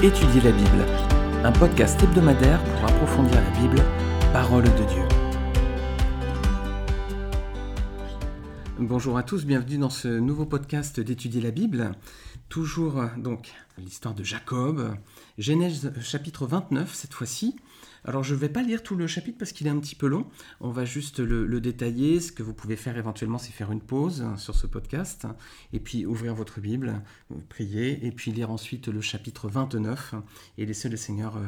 Étudier la Bible, un podcast hebdomadaire pour approfondir la Bible, parole de Dieu. Bonjour à tous, bienvenue dans ce nouveau podcast d'étudier la Bible. Toujours donc l'histoire de Jacob, Genèse chapitre 29 cette fois-ci. Alors je ne vais pas lire tout le chapitre parce qu'il est un petit peu long, on va juste le, détailler. Ce que vous pouvez faire éventuellement, c'est faire une pause sur ce podcast, et puis ouvrir votre Bible, prier, et puis lire ensuite le chapitre 29, et laisser le Seigneur euh,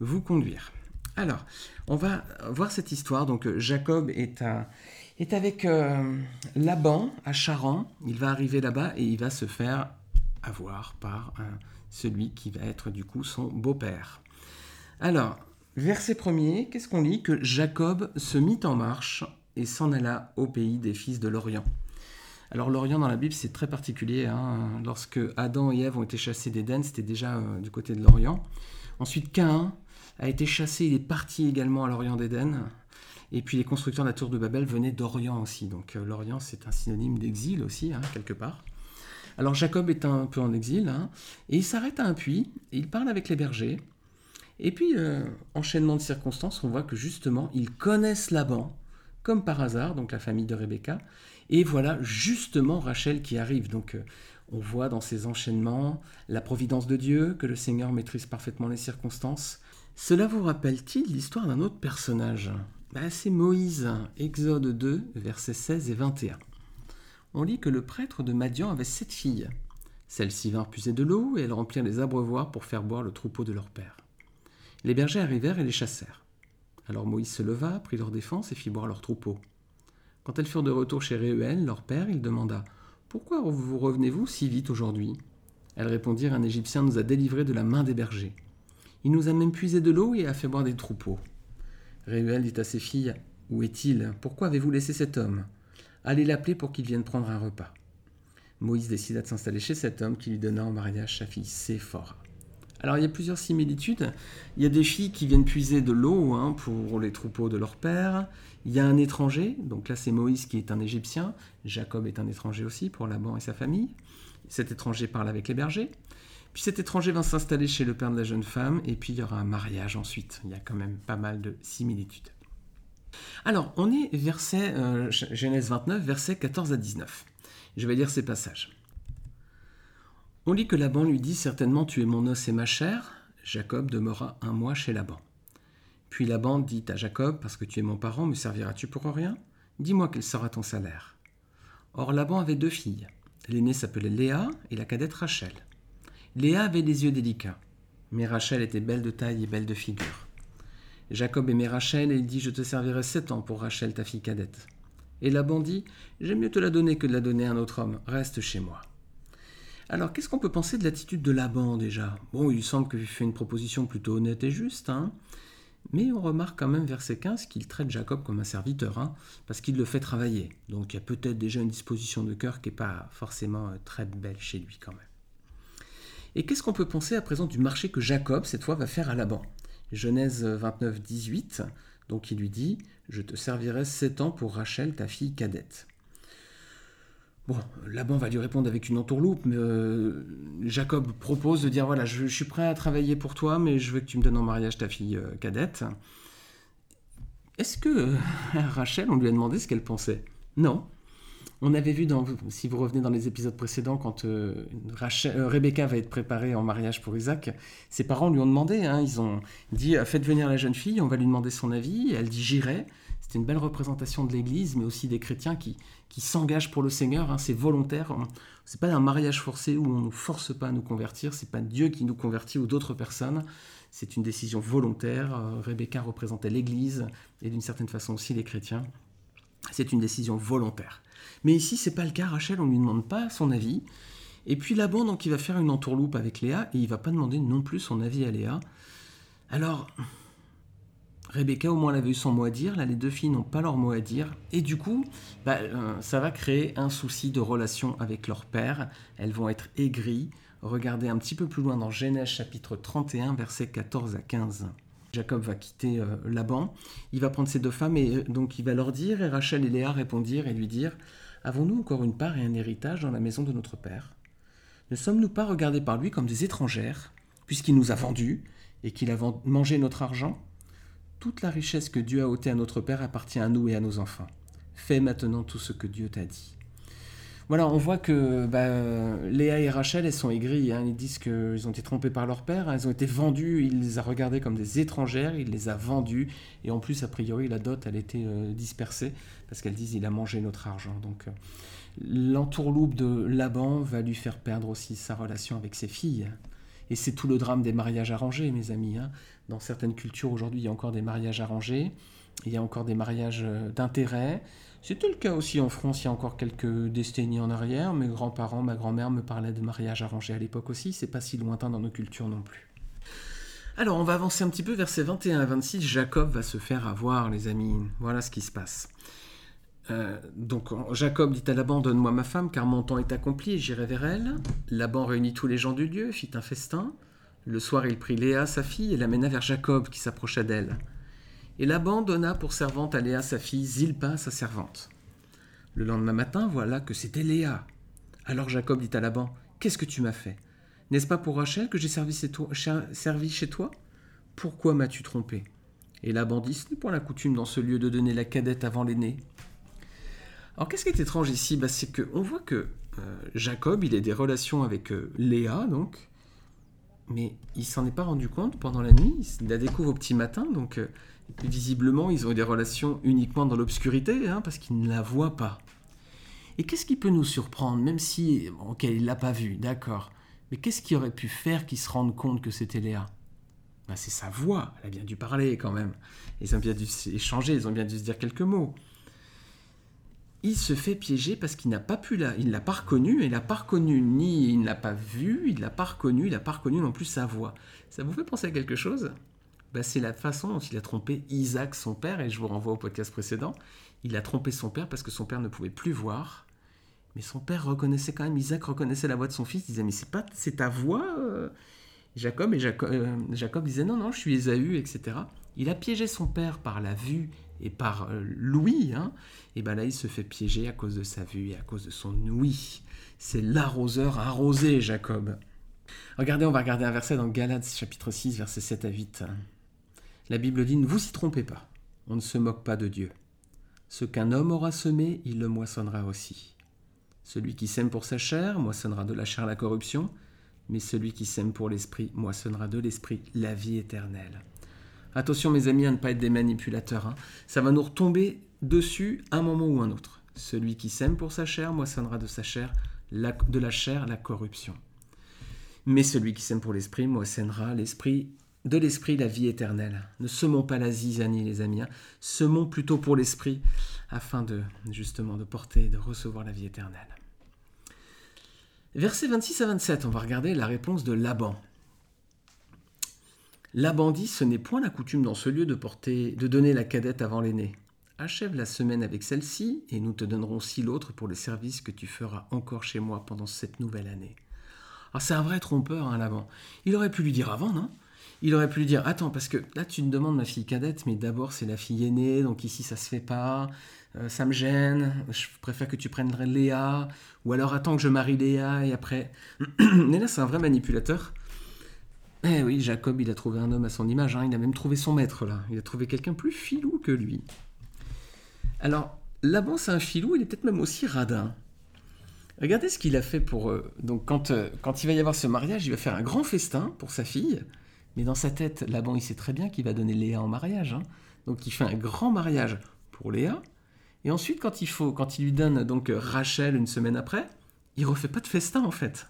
vous conduire. Alors, on va voir cette histoire. Donc Jacob est, avec euh, Laban à Charan, il va arriver là-bas et il va se faire avoir par celui qui va être du coup son beau-père. Alors, verset premier, qu'est-ce qu'on lit? Que Jacob se mit en marche et s'en alla au pays des fils de l'Orient. Alors l'Orient dans la Bible c'est très particulier. Hein. Lorsque Adam et Ève ont été chassés d'Éden, c'était déjà euh, du côté de l'Orient. Ensuite Caïn a été chassé, il est parti également à l'Orient d'Éden. Et puis les constructeurs de la tour de Babel venaient d'Orient aussi. Donc euh, l'Orient c'est un synonyme d'exil aussi, hein, quelque part. Alors Jacob est un peu en exil, hein, et il s'arrête à un puits, et il parle avec les bergers. Et puis, euh, enchaînement de circonstances, on voit que justement, ils connaissent Laban, comme par hasard, donc la famille de Rebecca, et voilà justement Rachel qui arrive. Donc euh, on voit dans ces enchaînements la providence de Dieu, que le Seigneur maîtrise parfaitement les circonstances. Cela vous rappelle-t-il l'histoire d'un autre personnage? Ben, C'est Moïse, Exode 2, versets 16 et 21 on lit que le prêtre de Madian avait sept filles. Celles-ci vinrent puiser de l'eau et elles remplirent les abreuvoirs pour faire boire le troupeau de leur père. Les bergers arrivèrent et les chassèrent. Alors Moïse se leva, prit leur défense et fit boire leur troupeau. Quand elles furent de retour chez Réuel, leur père, il demanda Pourquoi vous revenez-vous si vite aujourd'hui? Elles répondirent Un Égyptien nous a délivrés de la main des bergers. Il nous a même puisé de l'eau et a fait boire des troupeaux. Réuel dit à ses filles Où est-il? Pourquoi avez-vous laissé cet homme? Allez l'appeler pour qu'il vienne prendre un repas. Moïse décida de s'installer chez cet homme qui lui donna en mariage sa fille Séphora. Alors il y a plusieurs similitudes. Il y a des filles qui viennent puiser de l'eau hein, pour les troupeaux de leur père. Il y a un étranger, donc là c'est Moïse qui est un Égyptien. Jacob est un étranger aussi pour Laban et sa famille. Cet étranger parle avec les bergers. Puis cet étranger va s'installer chez le père de la jeune femme, et puis il y aura un mariage ensuite. Il y a quand même pas mal de similitudes. Alors, on est verset, euh, Genèse 29, versets 14 à 19. Je vais lire ces passages. On lit que Laban lui dit Certainement tu es mon os et ma chair. Jacob demeura un mois chez Laban. Puis Laban dit à Jacob Parce que tu es mon parent, me serviras-tu pour rien? Dis-moi quel sera ton salaire. Or Laban avait deux filles. L'aînée s'appelait Léa et la cadette Rachel. Léa avait des yeux délicats, mais Rachel était belle de taille et belle de figure. Jacob aimait Rachel et il dit Je te servirai sept ans pour Rachel, ta fille cadette. Et Laban dit J'aime mieux te la donner que de la donner à un autre homme, reste chez moi. Alors, qu'est-ce qu'on peut penser de l'attitude de Laban déjà? Bon, il semble qu'il fait une proposition plutôt honnête et juste, hein mais on remarque quand même verset 15 qu'il traite Jacob comme un serviteur, hein, parce qu'il le fait travailler. Donc il y a peut-être déjà une disposition de cœur qui n'est pas forcément euh, très belle chez lui quand même. Et qu'est-ce qu'on peut penser à présent du marché que Jacob, cette fois, va faire à Laban? Genèse 29, 18. Donc il lui dit Je te servirai sept ans pour Rachel, ta fille cadette. Bon, Laban va lui répondre avec une entourloupe, mais euh, Jacob propose de dire Voilà, je, suis prêt à travailler pour toi, mais je veux que tu me donnes en mariage ta fille euh, cadette. Est-ce que euh, Rachel, on lui a demandé ce qu'elle pensait? Non. On avait vu, dans, si vous revenez dans les épisodes précédents, quand Rebecca va être préparée en mariage pour Isaac, ses parents lui ont demandé, hein, ils ont dit faites venir la jeune fille, on va lui demander son avis. elle dit j'irai. C'était une belle représentation de l'Église, mais aussi des chrétiens qui, s'engagent pour le Seigneur. Hein, c'est volontaire. C'est pas un mariage forcé où on ne force pas à nous convertir. C'est pas Dieu qui nous convertit ou d'autres personnes. C'est une décision volontaire. Euh, Rebecca représentait l'Église et d'une certaine façon aussi les chrétiens. C'est une décision volontaire. Mais ici, c'est pas le cas. Rachel, on lui demande pas son avis. Et puis Laban, donc, il va faire une entourloupe avec Léa et il va pas demander non plus son avis à Léa. Alors, Rebecca, au moins, elle avait eu son mot à dire. Là, les deux filles n'ont pas leur mot à dire. Et du coup, bah, euh, ça va créer un souci de relation avec leur père. Elles vont être aigries. Regardez un petit peu plus loin dans Genèse chapitre 31, versets 14 à 15. Jacob va quitter euh, Laban, il va prendre ses deux femmes et euh, donc il va leur dire, et Rachel et Léa répondirent et lui dirent, Avons-nous encore une part et un héritage dans la maison de notre Père? Ne sommes-nous pas regardés par lui comme des étrangères puisqu'il nous a vendus et qu'il a mangé notre argent? Toute la richesse que Dieu a ôtée à notre Père appartient à nous et à nos enfants. Fais maintenant tout ce que Dieu t'a dit. Voilà, on voit que bah, Léa et Rachel, elles sont aigries. Hein. Ils disent qu'ils ont été trompés par leur père. Elles ont été vendues. Il les a regardées comme des étrangères. Il les a vendues. Et en plus, a priori, la dot, elle était euh, dispersée. Parce qu'elles disent il a mangé notre argent. Donc, euh, l'entourloupe de Laban va lui faire perdre aussi sa relation avec ses filles. Et c'est tout le drame des mariages arrangés, mes amis. Hein. Dans certaines cultures aujourd'hui, il y a encore des mariages arrangés. Il y a encore des mariages euh, d'intérêt. C'était le cas aussi en France il y a encore quelques décennies en arrière. Mes grands-parents, ma grand-mère me parlaient de mariage arrangé à l'époque aussi. C'est pas si lointain dans nos cultures non plus. Alors, on va avancer un petit peu, versets 21 à 26. Jacob va se faire avoir, les amis. Voilà ce qui se passe. Euh, donc, Jacob dit à Laban Donne-moi ma femme, car mon temps est accompli et j'irai vers elle. Laban réunit tous les gens du lieu, fit un festin. Le soir, il prit Léa, sa fille, et l'amena vers Jacob, qui s'approcha d'elle. Et Laban donna pour servante à Léa sa fille, Zilpa sa servante. Le lendemain matin, voilà que c'était Léa. Alors Jacob dit à Laban Qu'est-ce que tu m'as fait? N'est-ce pas pour Rachel que j'ai servi, chez toi Pourquoi m'as-tu trompé? Et Laban dit Ce n'est point la coutume dans ce lieu de donner la cadette avant l'aîné. Alors qu'est-ce qui est étrange ici? Bah, C'est qu'on voit que euh, Jacob, il a des relations avec euh, Léa, donc, mais il s'en est pas rendu compte pendant la nuit, il la découvre au petit matin, donc euh, visiblement, ils ont eu des relations uniquement dans l'obscurité, hein, parce qu'ils ne la voient pas. Et qu'est-ce qui peut nous surprendre, même si, ok, il l'a pas vue, d'accord, mais qu'est-ce qui aurait pu faire qu'il se rende compte que c'était Léa? Ben, C'est sa voix, elle a bien dû parler quand même. Ils ont bien dû échanger, ils ont bien dû se dire quelques mots. Il se fait piéger parce qu'il n'a pas pu la, il l'a pas reconnu, il n'a pas reconnu ni il ne l'a pas vu, il l'a pas reconnu, il n'a pas reconnu non plus sa voix. Ça vous fait penser à quelque chose? Bah, c'est la façon dont il a trompé Isaac, son père, et je vous renvoie au podcast précédent. Il a trompé son père parce que son père ne pouvait plus voir. Mais son père reconnaissait quand même, Isaac reconnaissait la voix de son fils, il disait Mais c'est pas c'est ta voix euh Jacob, et euh, Jacob, disait Non, non, je suis Ésaü, etc. Il a piégé son père par la vue et par euh, l'ouïe. Hein. et ben là, il se fait piéger à cause de sa vue et à cause de son ouïe. C'est l'arroseur arrosé, Jacob. Regardez, on va regarder un verset dans Galates chapitre 6, versets 7 à 8. La Bible dit Ne vous y trompez pas, on ne se moque pas de Dieu. Ce qu'un homme aura semé, il le moissonnera aussi. Celui qui sème pour sa chair moissonnera de la chair la corruption, mais celui qui sème pour l'esprit moissonnera de l'esprit la vie éternelle. Attention mes amis à ne pas être des manipulateurs, hein. ça va nous retomber dessus un moment ou un autre. Celui qui sème pour sa chair moissonnera de sa chair de la chair la corruption. Mais celui qui sème pour l'esprit moissonnera l'esprit de l'esprit la vie éternelle. Ne semons pas la zizanie, les amis. Hein. Semons plutôt pour l'esprit, afin de justement de porter, de recevoir la vie éternelle. Versets 26 à 27, on va regarder la réponse de Laban. Laban dit Ce n'est point la coutume dans ce lieu de porter, de donner la cadette avant l'aîné. Achève la semaine avec celle-ci, et nous te donnerons aussi l'autre pour le service que tu feras encore chez moi pendant cette nouvelle année. Alors c'est un vrai trompeur, hein, Laban. Il aurait pu lui dire avant, non? Il aurait pu lui dire Attends, parce que là, tu me demandes ma fille cadette, mais d'abord, c'est la fille aînée, donc ici, ça se fait pas. Euh, ça me gêne. Je préfère que tu prennes Léa. Ou alors, attends que je marie Léa et après. mais là, c'est un vrai manipulateur. Eh oui, Jacob, il a trouvé un homme à son image. Hein. Il a même trouvé son maître, là. Il a trouvé quelqu'un plus filou que lui. Alors, Laban, c'est un filou, il est peut-être même aussi radin. Regardez ce qu'il a fait pour. Euh, donc, quand, euh, quand il va y avoir ce mariage, il va faire un grand festin pour sa fille. Mais dans sa tête, Laban, il sait très bien qu'il va donner Léa en mariage. Hein. Donc il fait un grand mariage pour Léa. Et ensuite, quand il, faut, quand il lui donne donc Rachel une semaine après, il refait pas de festin en fait.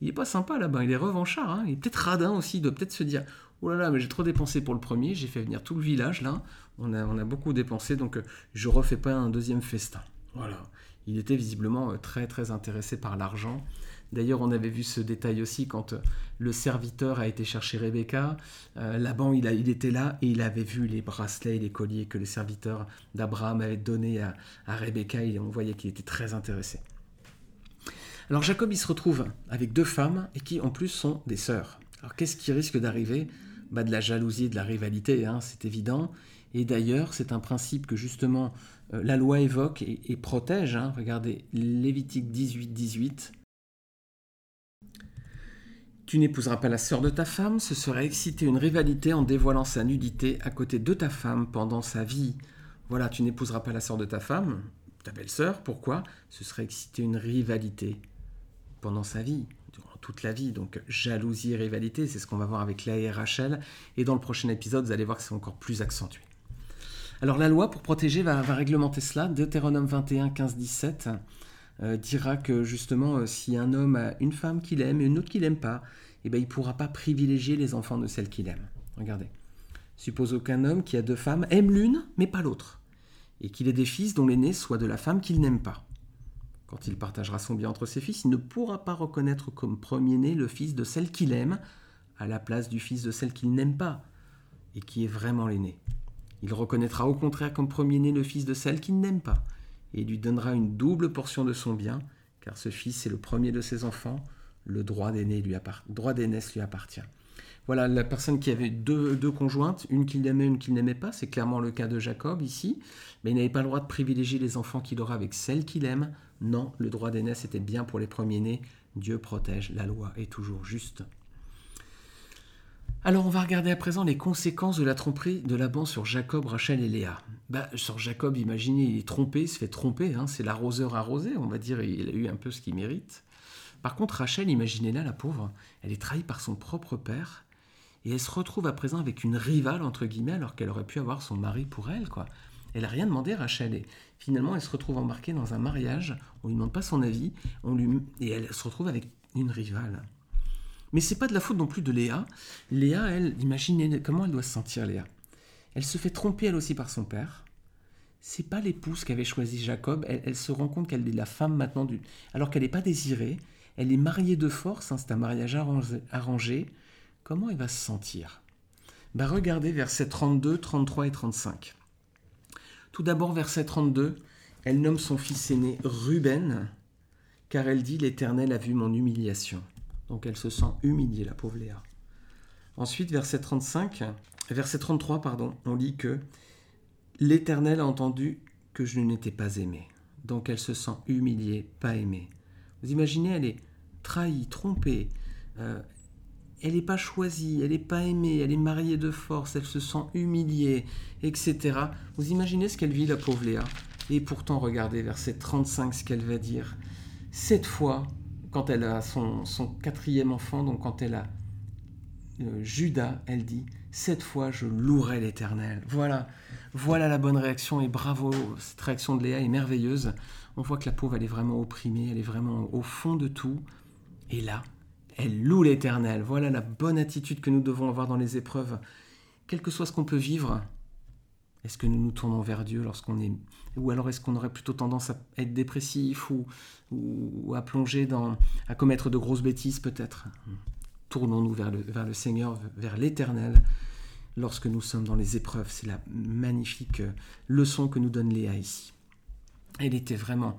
Il est pas sympa là-bas, il est revanchard. Hein. Il est peut-être radin aussi, il doit peut-être se dire Oh là là, mais j'ai trop dépensé pour le premier, j'ai fait venir tout le village là. On a, a beaucoup dépensé, donc je refais pas un deuxième festin. Voilà. Il était visiblement euh, très très intéressé par l'argent D'ailleurs, on avait vu ce détail aussi quand euh, le serviteur a été chercher Rebecca. Euh, Laban, il, il, était là et il avait vu les bracelets et les colliers que le serviteur d'Abraham avait donnés à, Rebecca et on voyait qu'il était très intéressé. Alors Jacob, il se retrouve avec deux femmes et qui en plus sont des sœurs. Alors qu'est-ce qui risque d'arriver? Bah, De la jalousie de la rivalité, hein, c'est évident. Et d'ailleurs, c'est un principe que justement euh, la loi évoque et, protège. Hein. Regardez, Lévitique 18, 18. Tu n'épouseras pas la sœur de ta femme, ce serait exciter une rivalité en dévoilant sa nudité à côté de ta femme pendant sa vie. Voilà, tu n'épouseras pas la sœur de ta femme, ta belle-sœur, pourquoi? Ce serait exciter une rivalité pendant sa vie, durant toute la vie. Donc jalousie et rivalité, c'est ce qu'on va voir avec Léa et dans le prochain épisode, vous allez voir que c'est encore plus accentué. Alors la loi pour protéger va, réglementer cela. Deutéronome 21, 15, 17 dira que justement, euh, si un homme a une femme qu'il aime et une autre qu'il n'aime pas, eh ben, il ne pourra pas privilégier les enfants de celle qu'il aime. Regardez. Suppose qu'un homme qui a deux femmes aime l'une, mais pas l'autre, et qu'il ait des fils dont l'aîné soit de la femme qu'il n'aime pas. Quand il partagera son bien entre ses fils, il ne pourra pas reconnaître comme premier-né le fils de celle qu'il aime à la place du fils de celle qu'il n'aime pas et qui est vraiment l'aîné. Il reconnaîtra au contraire comme premier-né le fils de celle qu'il n'aime pas et lui donnera une double portion de son bien, car ce fils est le premier de ses enfants, le droit d'aînesse lui, appartient. Voilà la personne qui avait deux, deux conjointes, une qu'il aimait, une qu'il n'aimait pas, c'est clairement le cas de Jacob ici, mais il n'avait pas le droit de privilégier les enfants qu'il aura avec celle qu'il aime. Non, le droit d'aînesse était bien pour les premiers-nés. Dieu protège, la loi est toujours juste. Alors on va regarder à présent les conséquences de la tromperie de Laban sur Jacob, Rachel et Léa. Bah, sur Jacob, imaginez, il est trompé, il se fait tromper, hein, c'est l'arroseur arrosé, on va dire, il a eu un peu ce qu'il mérite. Par contre, Rachel, imaginez-la, la pauvre, elle est trahie par son propre père, et elle se retrouve à présent avec une rivale, entre guillemets, alors qu'elle aurait pu avoir son mari pour elle, quoi. Elle n'a rien demandé, Rachel, et finalement, elle se retrouve embarquée dans un mariage, on lui demande pas son avis, on lui... et elle se retrouve avec une rivale. Mais c'est pas de la faute non plus de Léa. Léa, elle, imaginez comment elle doit se sentir, Léa. Elle se fait tromper elle aussi par son père. C'est pas l'épouse qu'avait choisi Jacob. Elle, se rend compte qu'elle est la femme maintenant du. Alors qu'elle n'est pas désirée. Elle est mariée de force. Hein, c'est un mariage arrangé, Comment elle va se sentir? Bah, Regardez versets 32, 33 et 35. Tout d'abord, verset 32. Elle nomme son fils aîné Ruben, car elle dit L'Éternel a vu mon humiliation. Donc elle se sent humiliée, la pauvre Léa. Ensuite, verset 35, verset 33, pardon, on lit que l'Éternel a entendu que je n'étais pas aimé. Donc elle se sent humiliée, pas aimée. Vous imaginez, elle est trahie, trompée, euh, elle n'est pas choisie, elle n'est pas aimée, elle est mariée de force, elle se sent humiliée, etc. Vous imaginez ce qu'elle vit, la pauvre Léa? Et pourtant, regardez verset 35, ce qu'elle va dire. Cette fois, quand elle a son, quatrième enfant, donc quand elle a euh, Judas, elle dit Cette fois, je louerai l'Éternel. Voilà, voilà la bonne réaction et bravo, cette réaction de Léa est merveilleuse. On voit que la pauvre, elle est vraiment opprimée, elle est vraiment au fond de tout. Et là, elle loue l'Éternel. Voilà la bonne attitude que nous devons avoir dans les épreuves. Quel que soit ce qu'on peut vivre, est-ce que nous nous tournons vers Dieu lorsqu'on est... Ou alors est-ce qu'on aurait plutôt tendance à être dépressif ou, ou, à plonger dans... à commettre de grosses bêtises peut-être? Tournons-nous vers le, vers le Seigneur, vers l'Éternel, lorsque nous sommes dans les épreuves. C'est la magnifique leçon que nous donne Léa ici. Elle était vraiment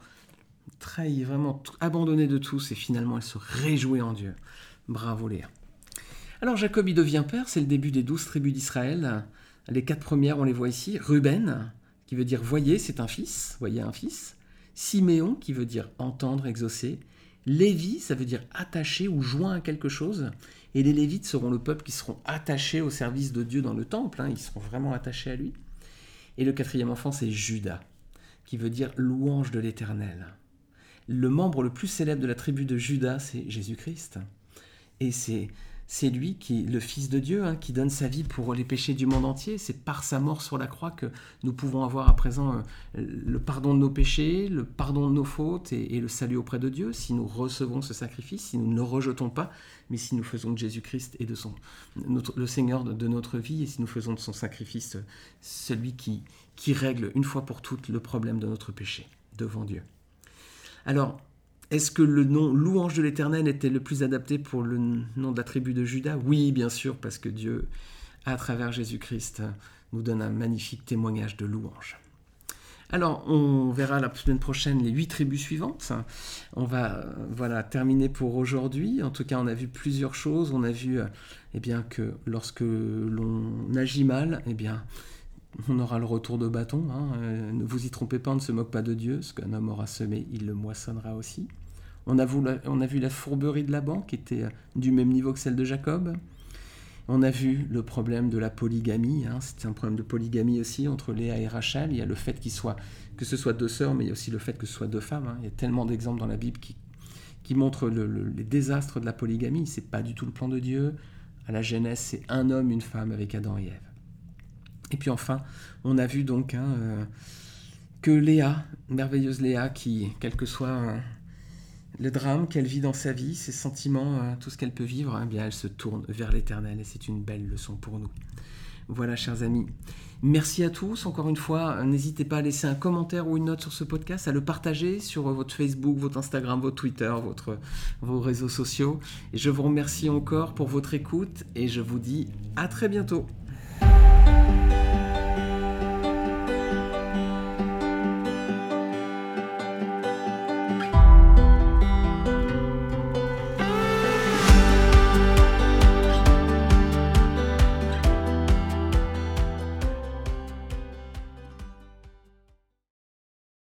trahie, vraiment abandonnée de tous, et finalement elle se réjouit en Dieu. Bravo Léa. Alors Jacob y devient père, c'est le début des douze tribus d'Israël. Les quatre premières, on les voit ici. Ruben, qui veut dire voyez, c'est un fils, voyez un fils. Siméon, qui veut dire entendre, exaucer. Lévi, ça veut dire attaché ou joint à quelque chose. Et les Lévites seront le peuple qui seront attachés au service de Dieu dans le temple. Hein. ils seront vraiment attachés à lui. Et le quatrième enfant, c'est Judas, qui veut dire louange de l'Éternel. Le membre le plus célèbre de la tribu de Judas, c'est Jésus-Christ. Et c'est c'est lui qui, le Fils de Dieu, hein, qui donne sa vie pour les péchés du monde entier. C'est par sa mort sur la croix que nous pouvons avoir à présent euh, le pardon de nos péchés, le pardon de nos fautes et, le salut auprès de Dieu, si nous recevons ce sacrifice, si nous ne rejetons pas, mais si nous faisons de Jésus-Christ et de son, le Seigneur de, notre vie, et si nous faisons de son sacrifice celui qui, qui règle une fois pour toutes le problème de notre péché devant Dieu. Alors, est-ce que le nom louange de l'Éternel était le plus adapté pour le nom de la tribu de Judas Oui, bien sûr, parce que Dieu, à travers Jésus-Christ, nous donne un magnifique témoignage de louange. Alors, on verra la semaine prochaine les huit tribus suivantes. On va voilà terminer pour aujourd'hui. En tout cas, on a vu plusieurs choses. On a vu eh bien, que lorsque l'on agit mal, eh bien, on aura le retour de bâton. Hein. Euh, ne vous y trompez pas, on ne se moque pas de Dieu. Ce qu'un homme aura semé, il le moissonnera aussi. On a, vu la, fourberie de Laban, qui était du même niveau que celle de Jacob. On a vu le problème de la polygamie. Hein. C'est un problème de polygamie aussi entre Léa et Rachel. Il y a le fait que ce soit deux sœurs, mais il y a aussi le fait que ce soit deux femmes. Hein. Il y a tellement d'exemples dans la Bible qui, qui montrent les désastres de la polygamie. C'est pas du tout le plan de Dieu. À la Genèse, c'est un homme, une femme avec Adam et Ève. Et puis enfin, on a vu donc hein, euh, que Léa, merveilleuse Léa, qui, quel que soit euh, le drame qu'elle vit dans sa vie, ses sentiments, euh, tout ce qu'elle peut vivre, eh bien, elle se tourne vers l'éternel et c'est une belle leçon pour nous. Voilà, chers amis. Merci à tous. Encore une fois, n'hésitez pas à laisser un commentaire ou une note sur ce podcast, à le partager sur votre Facebook, votre Instagram, votre Twitter, votre, vos réseaux sociaux. Et je vous remercie encore pour votre écoute et je vous dis à très bientôt.